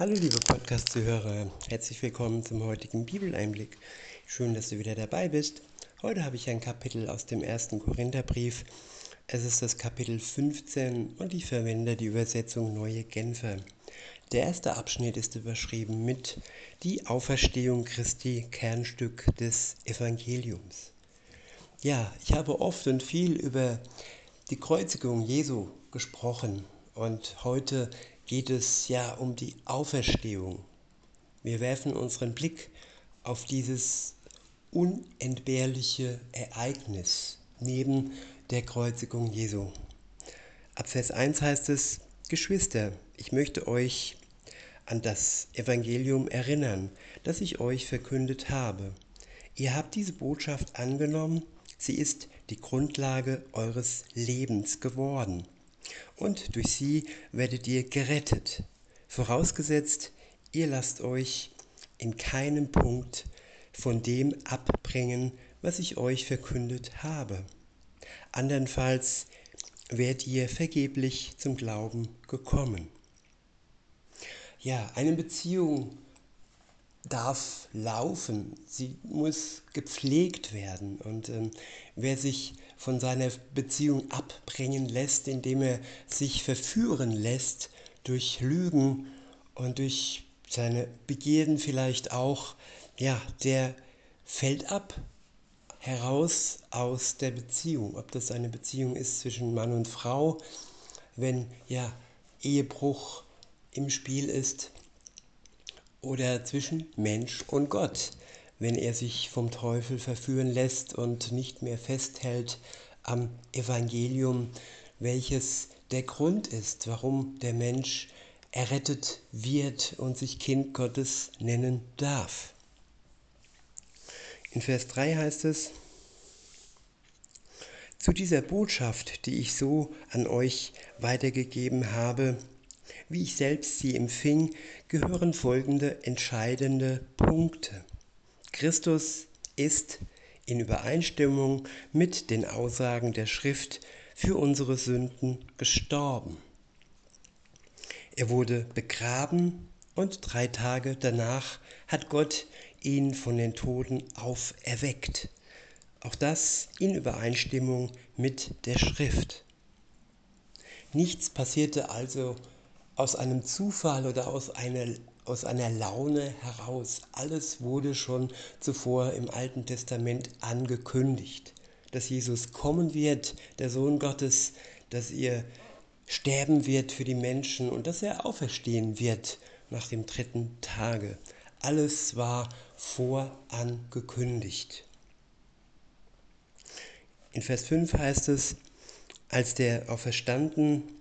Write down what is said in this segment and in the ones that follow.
Hallo liebe Podcast-Zuhörer, herzlich willkommen zum heutigen Bibeleinblick. Schön, dass du wieder dabei bist. Heute habe ich ein Kapitel aus dem ersten Korintherbrief. Es ist das Kapitel 15 und ich verwende die Übersetzung Neue Genfer. Der erste Abschnitt ist überschrieben mit Die Auferstehung Christi, Kernstück des Evangeliums. Ja, ich habe oft und viel über die Kreuzigung Jesu gesprochen und heute geht es ja um die Auferstehung. Wir werfen unseren Blick auf dieses unentbehrliche Ereignis neben der Kreuzigung Jesu. Ab Vers 1 heißt es, Geschwister, ich möchte euch an das Evangelium erinnern, das ich euch verkündet habe. Ihr habt diese Botschaft angenommen, sie ist die Grundlage eures Lebens geworden und durch sie werdet ihr gerettet, vorausgesetzt, ihr lasst euch in keinem Punkt von dem abbringen, was ich euch verkündet habe. Andernfalls wärt ihr vergeblich zum Glauben gekommen. Ja, eine Beziehung darf laufen, sie muss gepflegt werden. Und ähm, wer sich von seiner Beziehung abbringen lässt, indem er sich verführen lässt durch Lügen und durch seine Begierden vielleicht auch, ja, der fällt ab heraus aus der Beziehung. Ob das eine Beziehung ist zwischen Mann und Frau, wenn ja Ehebruch im Spiel ist, oder zwischen Mensch und Gott, wenn er sich vom Teufel verführen lässt und nicht mehr festhält am Evangelium, welches der Grund ist, warum der Mensch errettet wird und sich Kind Gottes nennen darf. In Vers 3 heißt es, zu dieser Botschaft, die ich so an euch weitergegeben habe, wie ich selbst sie empfing, gehören folgende entscheidende Punkte. Christus ist in Übereinstimmung mit den Aussagen der Schrift für unsere Sünden gestorben. Er wurde begraben und drei Tage danach hat Gott ihn von den Toten auferweckt. Auch das in Übereinstimmung mit der Schrift. Nichts passierte also aus einem Zufall oder aus einer, aus einer Laune heraus. Alles wurde schon zuvor im Alten Testament angekündigt, dass Jesus kommen wird, der Sohn Gottes, dass er sterben wird für die Menschen und dass er auferstehen wird nach dem dritten Tage. Alles war vorangekündigt. In Vers 5 heißt es, als der Auferstanden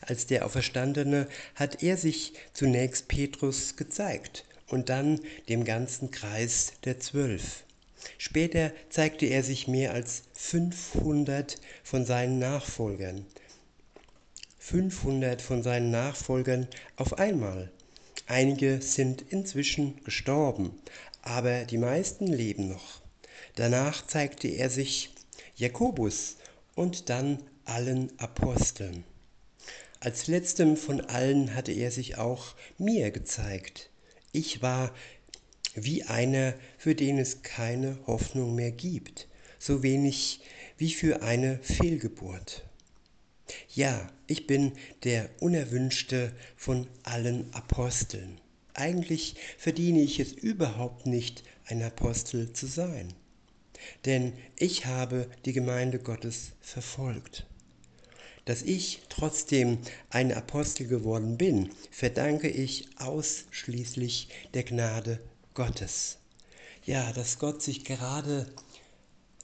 als der Auferstandene hat er sich zunächst Petrus gezeigt und dann dem ganzen Kreis der Zwölf. Später zeigte er sich mehr als 500 von seinen Nachfolgern. 500 von seinen Nachfolgern auf einmal. Einige sind inzwischen gestorben, aber die meisten leben noch. Danach zeigte er sich Jakobus und dann allen Aposteln. Als letztem von allen hatte er sich auch mir gezeigt. Ich war wie einer, für den es keine Hoffnung mehr gibt, so wenig wie für eine Fehlgeburt. Ja, ich bin der unerwünschte von allen Aposteln. Eigentlich verdiene ich es überhaupt nicht, ein Apostel zu sein. Denn ich habe die Gemeinde Gottes verfolgt. Dass ich trotzdem ein Apostel geworden bin, verdanke ich ausschließlich der Gnade Gottes. Ja, dass Gott sich gerade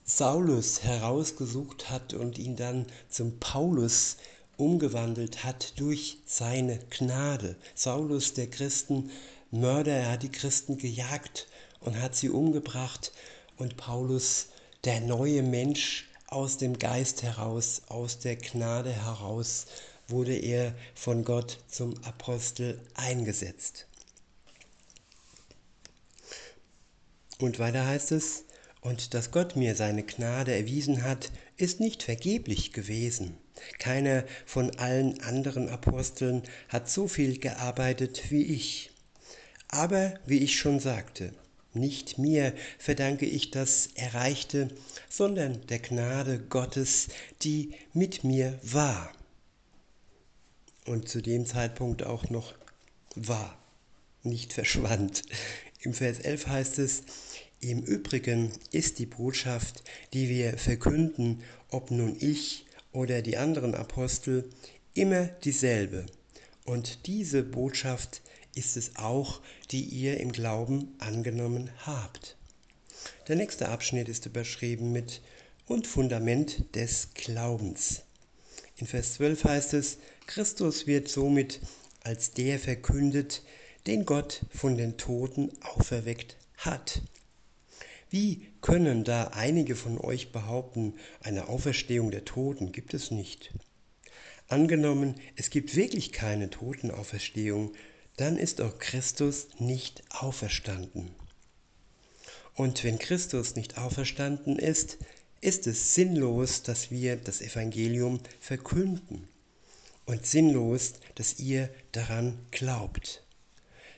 Saulus herausgesucht hat und ihn dann zum Paulus umgewandelt hat durch seine Gnade. Saulus, der Christenmörder, er hat die Christen gejagt und hat sie umgebracht und Paulus, der neue Mensch, aus dem Geist heraus, aus der Gnade heraus wurde er von Gott zum Apostel eingesetzt. Und weiter heißt es, und dass Gott mir seine Gnade erwiesen hat, ist nicht vergeblich gewesen. Keiner von allen anderen Aposteln hat so viel gearbeitet wie ich. Aber wie ich schon sagte, nicht mir verdanke ich das Erreichte, sondern der Gnade Gottes, die mit mir war. Und zu dem Zeitpunkt auch noch war, nicht verschwand. Im Vers 11 heißt es, im Übrigen ist die Botschaft, die wir verkünden, ob nun ich oder die anderen Apostel, immer dieselbe. Und diese Botschaft ist es auch, die ihr im Glauben angenommen habt. Der nächste Abschnitt ist überschrieben mit und Fundament des Glaubens. In Vers 12 heißt es, Christus wird somit als der verkündet, den Gott von den Toten auferweckt hat. Wie können da einige von euch behaupten, eine Auferstehung der Toten gibt es nicht? Angenommen, es gibt wirklich keine Totenauferstehung, dann ist auch Christus nicht auferstanden. Und wenn Christus nicht auferstanden ist, ist es sinnlos, dass wir das Evangelium verkünden und sinnlos, dass ihr daran glaubt.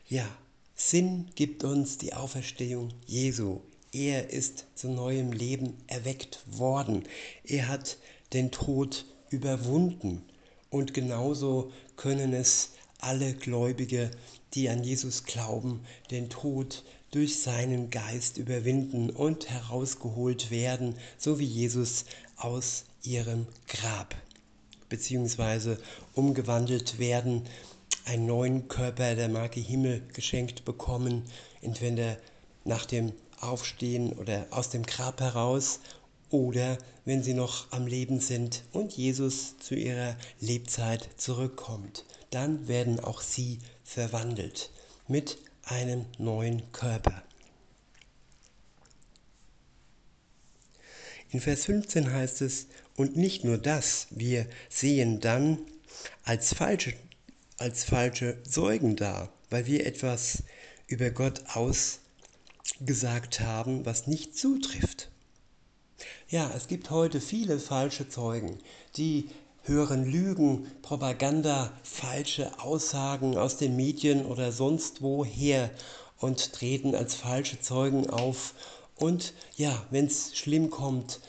Ja, Sinn gibt uns die Auferstehung Jesu. Er ist zu neuem Leben erweckt worden. Er hat den Tod überwunden. Und genauso können es alle Gläubige, die an Jesus glauben, den Tod durch seinen Geist überwinden und herausgeholt werden, so wie Jesus aus ihrem Grab, beziehungsweise umgewandelt werden, einen neuen Körper der Marke Himmel geschenkt bekommen, entweder nach dem Aufstehen oder aus dem Grab heraus oder wenn sie noch am Leben sind und Jesus zu ihrer Lebzeit zurückkommt dann werden auch sie verwandelt mit einem neuen Körper. In Vers 15 heißt es, und nicht nur das, wir sehen dann als falsche, als falsche Zeugen da, weil wir etwas über Gott ausgesagt haben, was nicht zutrifft. Ja, es gibt heute viele falsche Zeugen, die hören Lügen, Propaganda, falsche Aussagen aus den Medien oder sonst woher und treten als falsche Zeugen auf. Und ja, wenn es schlimm kommt,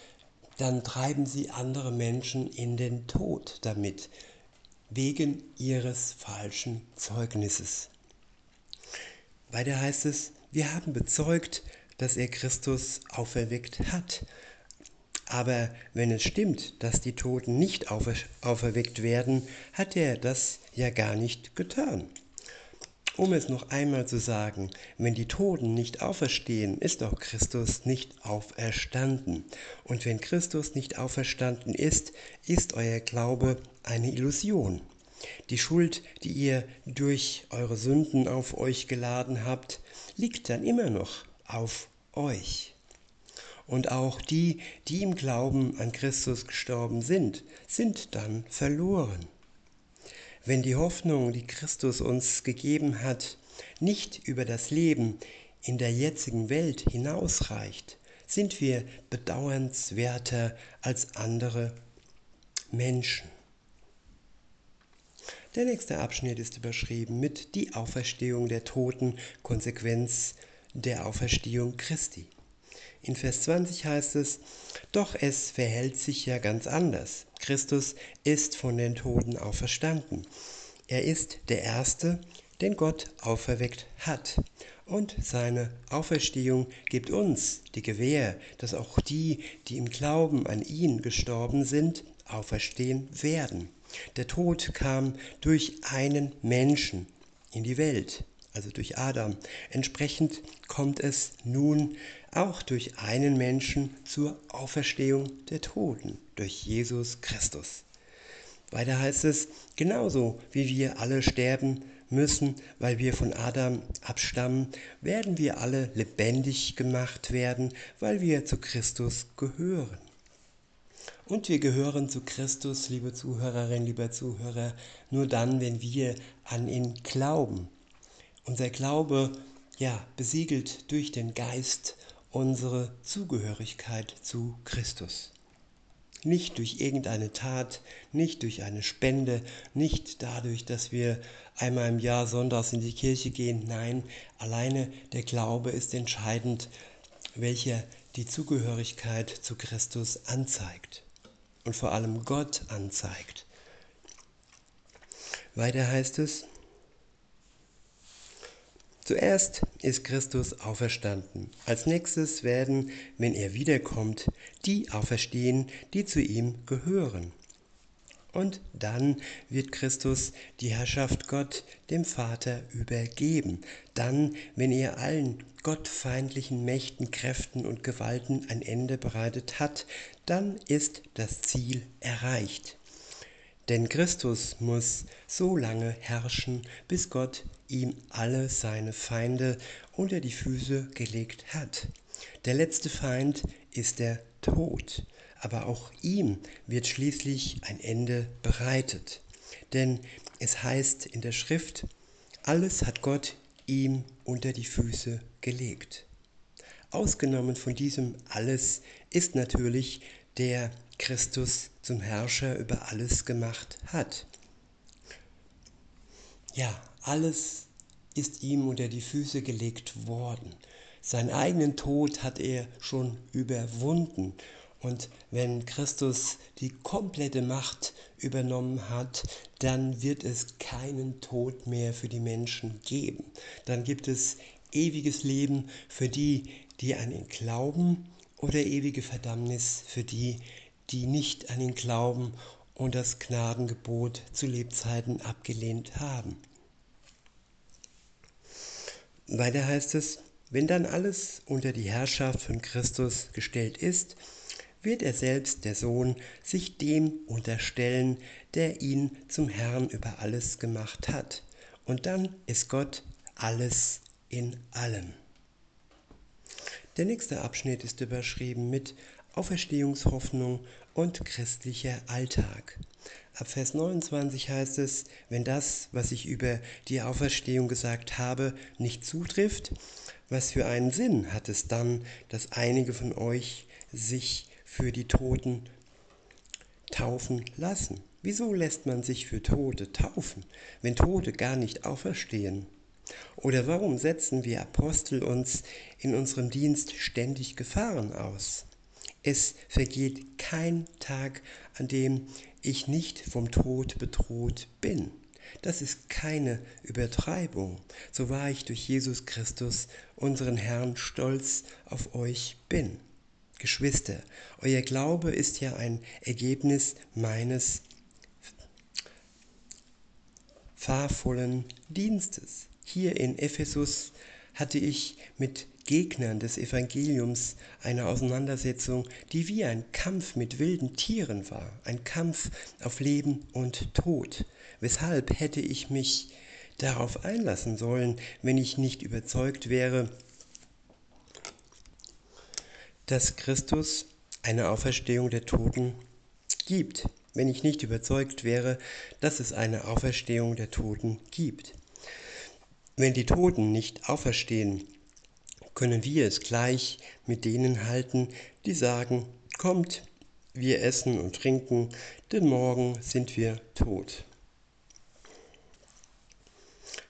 dann treiben sie andere Menschen in den Tod damit, wegen ihres falschen Zeugnisses. Weiter heißt es, wir haben bezeugt, dass er Christus auferweckt hat aber wenn es stimmt, dass die Toten nicht auferweckt werden, hat er das ja gar nicht getan. Um es noch einmal zu sagen, wenn die Toten nicht auferstehen, ist auch Christus nicht auferstanden. Und wenn Christus nicht auferstanden ist, ist euer Glaube eine Illusion. Die Schuld, die ihr durch eure Sünden auf euch geladen habt, liegt dann immer noch auf euch. Und auch die, die im Glauben an Christus gestorben sind, sind dann verloren. Wenn die Hoffnung, die Christus uns gegeben hat, nicht über das Leben in der jetzigen Welt hinausreicht, sind wir bedauernswerter als andere Menschen. Der nächste Abschnitt ist überschrieben mit die Auferstehung der Toten, Konsequenz der Auferstehung Christi. In Vers 20 heißt es, doch es verhält sich ja ganz anders. Christus ist von den Toten auferstanden. Er ist der Erste, den Gott auferweckt hat. Und seine Auferstehung gibt uns die Gewähr, dass auch die, die im Glauben an ihn gestorben sind, auferstehen werden. Der Tod kam durch einen Menschen in die Welt, also durch Adam. Entsprechend kommt es nun auch durch einen Menschen zur Auferstehung der Toten, durch Jesus Christus. Weiter heißt es, genauso wie wir alle sterben müssen, weil wir von Adam abstammen, werden wir alle lebendig gemacht werden, weil wir zu Christus gehören. Und wir gehören zu Christus, liebe Zuhörerinnen, lieber Zuhörer, nur dann, wenn wir an ihn glauben. Unser Glaube, ja, besiegelt durch den Geist unsere Zugehörigkeit zu Christus. nicht durch irgendeine Tat, nicht durch eine Spende, nicht dadurch, dass wir einmal im Jahr sonntags in die Kirche gehen. Nein, alleine der Glaube ist entscheidend, welcher die Zugehörigkeit zu Christus anzeigt und vor allem Gott anzeigt. Weiter heißt es, Zuerst ist Christus auferstanden. Als nächstes werden, wenn er wiederkommt, die auferstehen, die zu ihm gehören. Und dann wird Christus die Herrschaft Gott, dem Vater, übergeben. Dann, wenn er allen gottfeindlichen Mächten, Kräften und Gewalten ein Ende bereitet hat, dann ist das Ziel erreicht. Denn Christus muss so lange herrschen, bis Gott ihm alle seine Feinde unter die Füße gelegt hat. Der letzte Feind ist der Tod, aber auch ihm wird schließlich ein Ende bereitet. Denn es heißt in der Schrift, alles hat Gott ihm unter die Füße gelegt. Ausgenommen von diesem alles ist natürlich der Christus zum Herrscher über alles gemacht hat. Ja, alles ist ihm unter die Füße gelegt worden. Seinen eigenen Tod hat er schon überwunden. Und wenn Christus die komplette Macht übernommen hat, dann wird es keinen Tod mehr für die Menschen geben. Dann gibt es ewiges Leben für die, die an ihn glauben oder ewige Verdammnis für die, die nicht an ihn glauben und das Gnadengebot zu Lebzeiten abgelehnt haben. Weiter heißt es, wenn dann alles unter die Herrschaft von Christus gestellt ist, wird er selbst, der Sohn, sich dem unterstellen, der ihn zum Herrn über alles gemacht hat. Und dann ist Gott alles in allem. Der nächste Abschnitt ist überschrieben mit Auferstehungshoffnung und christlicher Alltag. Ab Vers 29 heißt es, wenn das, was ich über die Auferstehung gesagt habe, nicht zutrifft, was für einen Sinn hat es dann, dass einige von euch sich für die Toten taufen lassen? Wieso lässt man sich für Tote taufen, wenn Tote gar nicht auferstehen? Oder warum setzen wir Apostel uns in unserem Dienst ständig Gefahren aus? Es vergeht kein Tag, an dem ich nicht vom Tod bedroht bin. Das ist keine Übertreibung. So wahr ich durch Jesus Christus, unseren Herrn, stolz auf euch bin. Geschwister, euer Glaube ist ja ein Ergebnis meines fahrvollen Dienstes. Hier in Ephesus hatte ich mit Gegnern des Evangeliums eine Auseinandersetzung, die wie ein Kampf mit wilden Tieren war, ein Kampf auf Leben und Tod. Weshalb hätte ich mich darauf einlassen sollen, wenn ich nicht überzeugt wäre, dass Christus eine Auferstehung der Toten gibt, wenn ich nicht überzeugt wäre, dass es eine Auferstehung der Toten gibt. Wenn die Toten nicht auferstehen, können wir es gleich mit denen halten, die sagen, kommt, wir essen und trinken, denn morgen sind wir tot.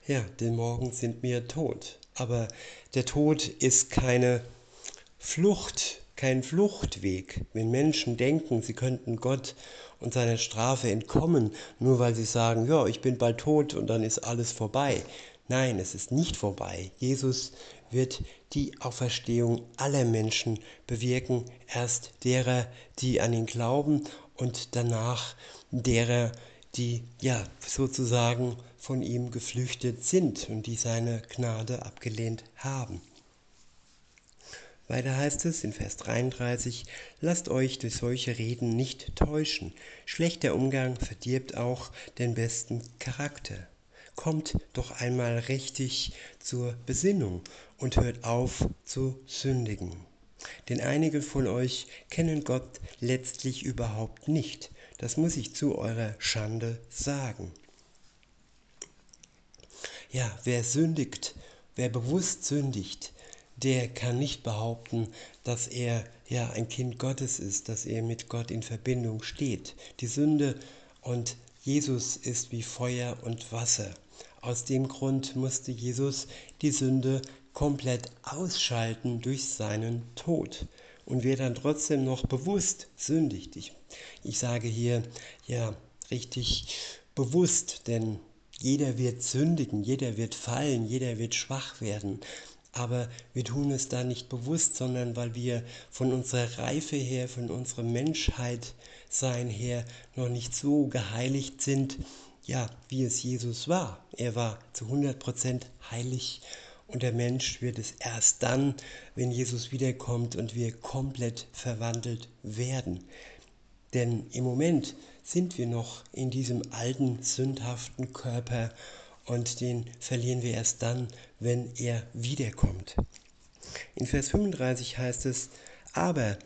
Ja, denn morgen sind wir tot. Aber der Tod ist keine Flucht, kein Fluchtweg. Wenn Menschen denken, sie könnten Gott und seiner Strafe entkommen, nur weil sie sagen, ja, ich bin bald tot und dann ist alles vorbei. Nein, es ist nicht vorbei. Jesus wird die Auferstehung aller Menschen bewirken, erst derer, die an ihn glauben und danach derer, die ja sozusagen von ihm geflüchtet sind und die seine Gnade abgelehnt haben. Weiter heißt es in Vers 33, lasst euch durch solche Reden nicht täuschen. Schlechter Umgang verdirbt auch den besten Charakter. Kommt doch einmal richtig zur Besinnung und hört auf zu sündigen. Denn einige von euch kennen Gott letztlich überhaupt nicht. Das muss ich zu eurer Schande sagen. Ja, wer sündigt, wer bewusst sündigt, der kann nicht behaupten, dass er ja ein Kind Gottes ist, dass er mit Gott in Verbindung steht. Die Sünde und Jesus ist wie Feuer und Wasser. Aus dem Grund musste Jesus die Sünde komplett ausschalten durch seinen Tod. Und wer dann trotzdem noch bewusst sündigt, ich, ich sage hier ja richtig bewusst, denn jeder wird sündigen, jeder wird fallen, jeder wird schwach werden. Aber wir tun es da nicht bewusst, sondern weil wir von unserer Reife her, von unserer Menschheit sein her noch nicht so geheiligt sind, ja, wie es Jesus war. Er war zu 100% heilig und der Mensch wird es erst dann, wenn Jesus wiederkommt und wir komplett verwandelt werden. Denn im Moment sind wir noch in diesem alten, sündhaften Körper und den verlieren wir erst dann, wenn er wiederkommt. In Vers 35 heißt es, aber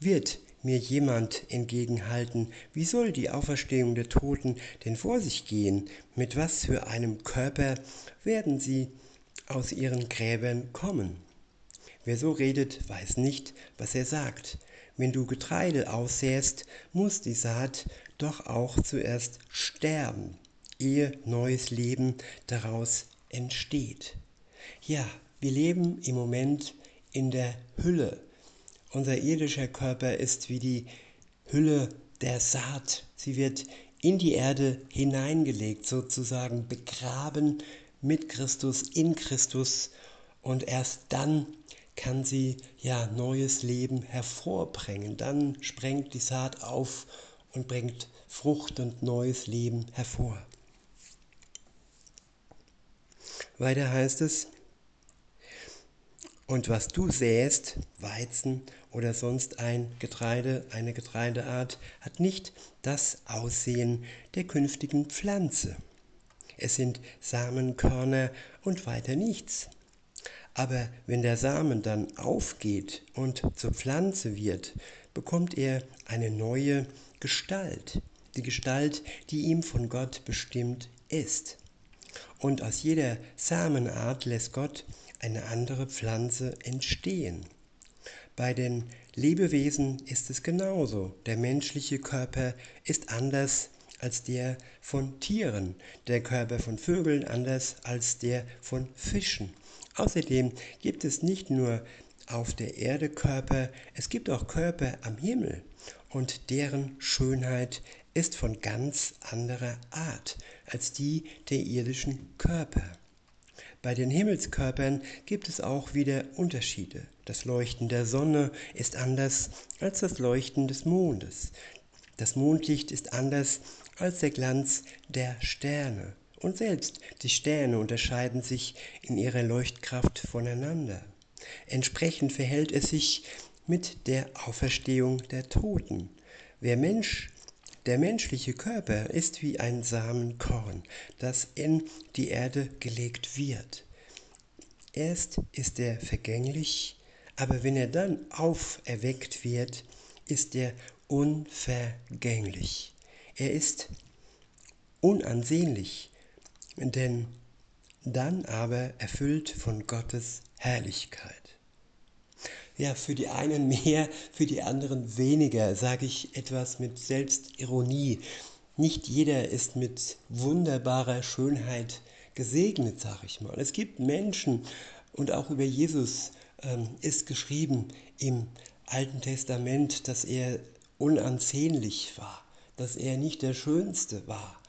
wird mir jemand entgegenhalten, wie soll die Auferstehung der Toten denn vor sich gehen? Mit was für einem Körper werden sie aus ihren Gräbern kommen? Wer so redet, weiß nicht, was er sagt. Wenn du Getreide aussäst, muss die Saat doch auch zuerst sterben, ehe neues Leben daraus entsteht. Ja, wir leben im Moment in der Hülle unser irdischer Körper ist wie die Hülle der Saat. Sie wird in die Erde hineingelegt, sozusagen begraben mit Christus, in Christus. Und erst dann kann sie ja neues Leben hervorbringen. Dann sprengt die Saat auf und bringt Frucht und neues Leben hervor. Weiter heißt es, und was du säst, Weizen oder sonst ein Getreide, eine Getreideart, hat nicht das Aussehen der künftigen Pflanze. Es sind Samenkörner und weiter nichts. Aber wenn der Samen dann aufgeht und zur Pflanze wird, bekommt er eine neue Gestalt, die Gestalt, die ihm von Gott bestimmt ist. Und aus jeder Samenart lässt Gott eine andere Pflanze entstehen. Bei den Lebewesen ist es genauso. Der menschliche Körper ist anders als der von Tieren, der Körper von Vögeln anders als der von Fischen. Außerdem gibt es nicht nur auf der Erde Körper, es gibt auch Körper am Himmel und deren Schönheit ist von ganz anderer Art als die der irdischen Körper. Bei den Himmelskörpern gibt es auch wieder Unterschiede. Das Leuchten der Sonne ist anders als das Leuchten des Mondes. Das Mondlicht ist anders als der Glanz der Sterne. Und selbst die Sterne unterscheiden sich in ihrer Leuchtkraft voneinander. Entsprechend verhält es sich mit der Auferstehung der Toten. Wer Mensch der menschliche Körper ist wie ein Samenkorn, das in die Erde gelegt wird. Erst ist er vergänglich, aber wenn er dann auferweckt wird, ist er unvergänglich. Er ist unansehnlich, denn dann aber erfüllt von Gottes Herrlichkeit. Ja, für die einen mehr, für die anderen weniger, sage ich etwas mit Selbstironie. Nicht jeder ist mit wunderbarer Schönheit gesegnet, sage ich mal. Es gibt Menschen und auch über Jesus ähm, ist geschrieben im Alten Testament, dass er unansehnlich war, dass er nicht der Schönste war.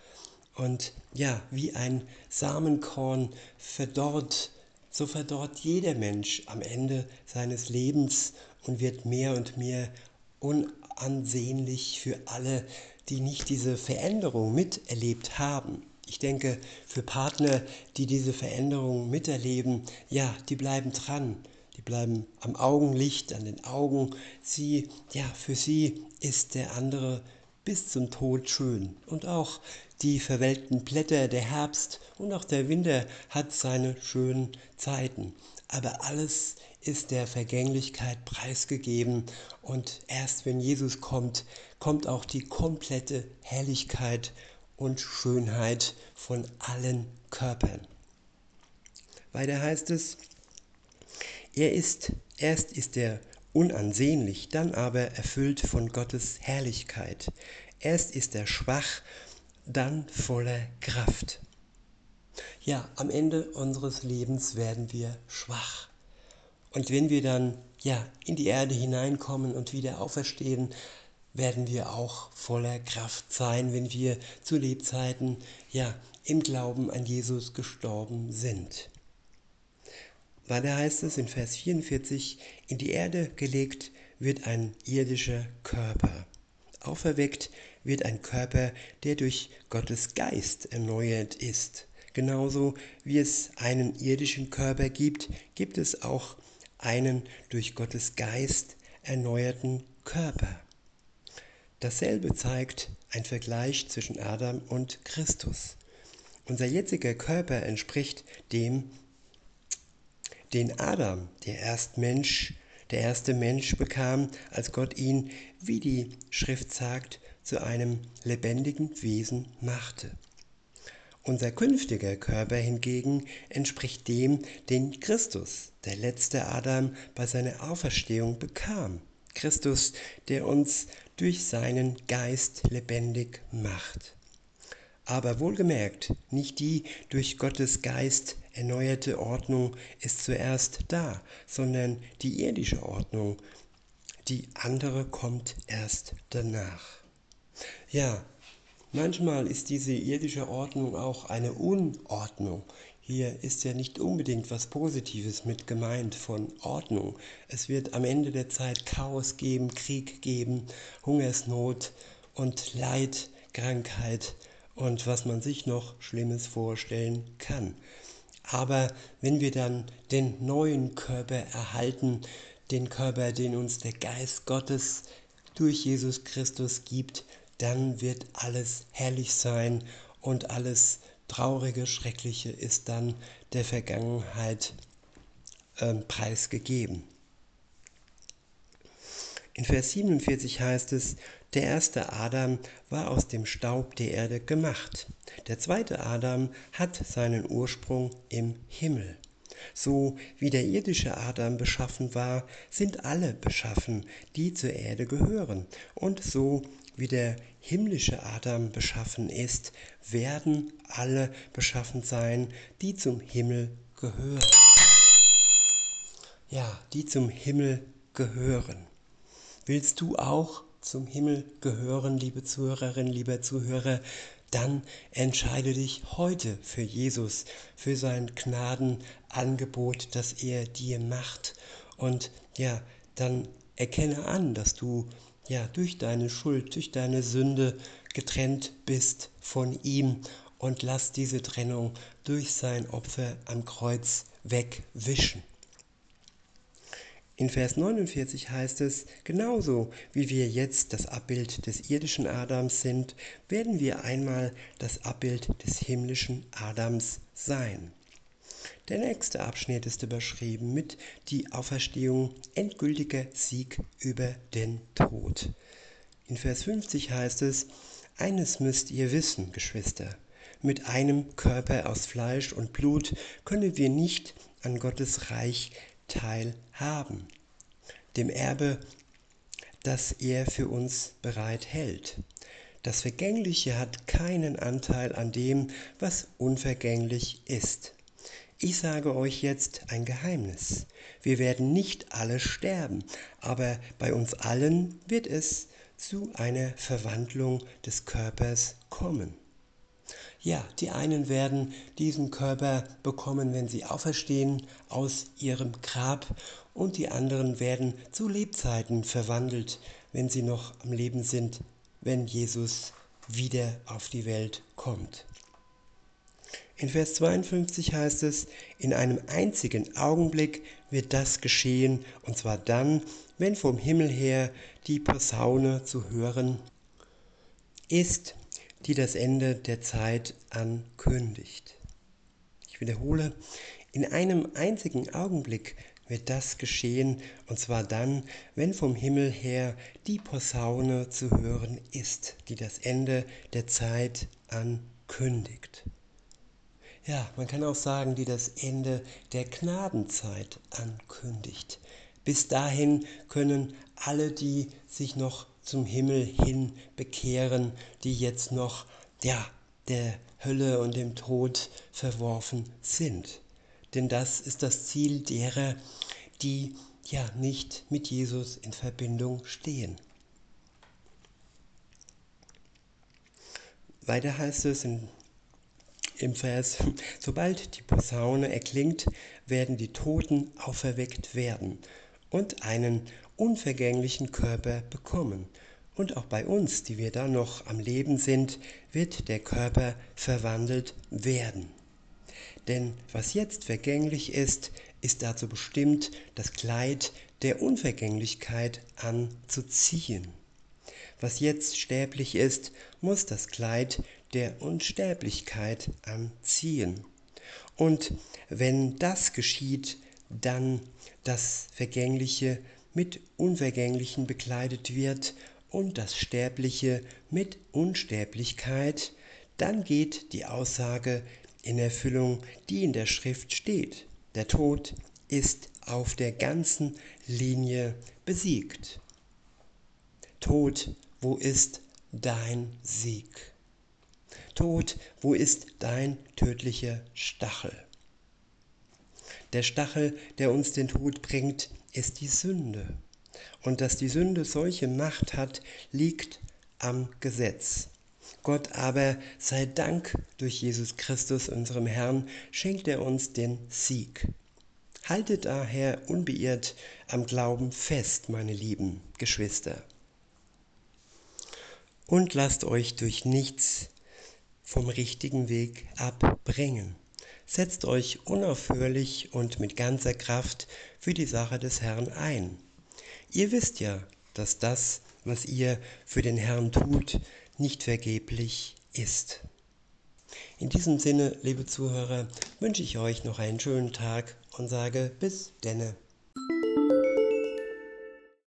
Und ja, wie ein Samenkorn verdorrt so verdorrt jeder Mensch am Ende seines Lebens und wird mehr und mehr unansehnlich für alle, die nicht diese Veränderung miterlebt haben. Ich denke, für Partner, die diese Veränderung miterleben, ja, die bleiben dran. Die bleiben am Augenlicht, an den Augen. Sie, ja, für sie ist der andere bis zum Tod schön. Und auch die verwelkten Blätter, der Herbst und auch der Winter hat seine schönen Zeiten. Aber alles ist der Vergänglichkeit preisgegeben und erst wenn Jesus kommt, kommt auch die komplette Herrlichkeit und Schönheit von allen Körpern. Weiter heißt es, Er ist, erst ist er unansehnlich, dann aber erfüllt von Gottes Herrlichkeit. Erst ist er schwach, dann voller Kraft. Ja, am Ende unseres Lebens werden wir schwach. Und wenn wir dann ja in die Erde hineinkommen und wieder auferstehen, werden wir auch voller Kraft sein, wenn wir zu Lebzeiten ja im Glauben an Jesus gestorben sind. Weiter heißt es in Vers 44, in die Erde gelegt wird ein irdischer Körper. Auferweckt wird ein Körper, der durch Gottes Geist erneuert ist. Genauso wie es einen irdischen Körper gibt, gibt es auch einen durch Gottes Geist erneuerten Körper. Dasselbe zeigt ein Vergleich zwischen Adam und Christus. Unser jetziger Körper entspricht dem, den Adam, der Erstmensch, der erste Mensch bekam, als Gott ihn, wie die Schrift sagt, zu einem lebendigen Wesen machte. Unser künftiger Körper hingegen entspricht dem, den Christus, der letzte Adam, bei seiner Auferstehung bekam. Christus, der uns durch seinen Geist lebendig macht. Aber wohlgemerkt, nicht die durch Gottes Geist erneuerte Ordnung ist zuerst da, sondern die irdische Ordnung. Die andere kommt erst danach. Ja, manchmal ist diese irdische Ordnung auch eine Unordnung. Hier ist ja nicht unbedingt was Positives mit gemeint von Ordnung. Es wird am Ende der Zeit Chaos geben, Krieg geben, Hungersnot und Leid, Krankheit und was man sich noch Schlimmes vorstellen kann. Aber wenn wir dann den neuen Körper erhalten, den Körper, den uns der Geist Gottes durch Jesus Christus gibt, dann wird alles herrlich sein und alles Traurige, Schreckliche ist dann der Vergangenheit äh, preisgegeben. In Vers 47 heißt es, der erste Adam war aus dem Staub der Erde gemacht. Der zweite Adam hat seinen Ursprung im Himmel. So wie der irdische Adam beschaffen war, sind alle beschaffen, die zur Erde gehören. Und so wie der himmlische Adam beschaffen ist, werden alle beschaffen sein, die zum Himmel gehören. Ja, die zum Himmel gehören. Willst du auch zum Himmel gehören, liebe Zuhörerin, lieber Zuhörer, dann entscheide dich heute für Jesus, für sein Gnadenangebot, das er dir macht. Und ja, dann erkenne an, dass du ja durch deine Schuld, durch deine Sünde getrennt bist von ihm und lass diese Trennung durch sein Opfer am Kreuz wegwischen. In Vers 49 heißt es, genauso wie wir jetzt das Abbild des irdischen Adams sind, werden wir einmal das Abbild des himmlischen Adams sein. Der nächste Abschnitt ist überschrieben mit die Auferstehung endgültiger Sieg über den Tod. In Vers 50 heißt es, eines müsst ihr wissen, Geschwister, mit einem Körper aus Fleisch und Blut können wir nicht an Gottes Reich teilhaben, dem Erbe, das er für uns bereit hält. Das Vergängliche hat keinen Anteil an dem, was unvergänglich ist. Ich sage euch jetzt ein Geheimnis. Wir werden nicht alle sterben, aber bei uns allen wird es zu einer Verwandlung des Körpers kommen. Ja, die einen werden diesen Körper bekommen, wenn sie auferstehen aus ihrem Grab und die anderen werden zu Lebzeiten verwandelt, wenn sie noch am Leben sind, wenn Jesus wieder auf die Welt kommt. In Vers 52 heißt es, in einem einzigen Augenblick wird das geschehen, und zwar dann, wenn vom Himmel her die Posaune zu hören ist, die das Ende der Zeit ankündigt. Ich wiederhole, in einem einzigen Augenblick wird das geschehen, und zwar dann, wenn vom Himmel her die Posaune zu hören ist, die das Ende der Zeit ankündigt. ja, man kann auch sagen, die das Ende der Gnadenzeit ankündigt. Bis dahin können alle, die sich noch zum Himmel hin bekehren, die jetzt noch ja, der Hölle und dem Tod verworfen sind. Denn das ist das Ziel derer, die ja nicht mit Jesus in Verbindung stehen. Weiter heißt es in, im Vers, sobald die Posaune erklingt, werden die Toten auferweckt werden und einen unvergänglichen Körper bekommen. Und auch bei uns, die wir da noch am Leben sind, wird der Körper verwandelt werden. Denn was jetzt vergänglich ist, ist dazu bestimmt, das Kleid der Unvergänglichkeit anzuziehen. Was jetzt sterblich ist, muss das Kleid der Unsterblichkeit anziehen. Und wenn das geschieht, dann das Vergängliche mit Unvergänglichen bekleidet wird und das Sterbliche mit Unsterblichkeit, dann geht die Aussage in Erfüllung, die in der Schrift steht. Der Tod ist auf der ganzen Linie besiegt. Tod, wo ist dein Sieg? Tod, wo ist dein tödlicher Stachel? Der Stachel, der uns den Tod bringt, ist die Sünde. Und dass die Sünde solche Macht hat, liegt am Gesetz. Gott aber sei Dank durch Jesus Christus, unserem Herrn, schenkt er uns den Sieg. Haltet daher unbeirrt am Glauben fest, meine lieben Geschwister und lasst euch durch nichts vom richtigen Weg abbringen. Setzt euch unaufhörlich und mit ganzer Kraft für die Sache des Herrn ein. Ihr wisst ja, dass das, was ihr für den Herrn tut, nicht vergeblich ist. In diesem Sinne, liebe Zuhörer, wünsche ich euch noch einen schönen Tag und sage bis denne.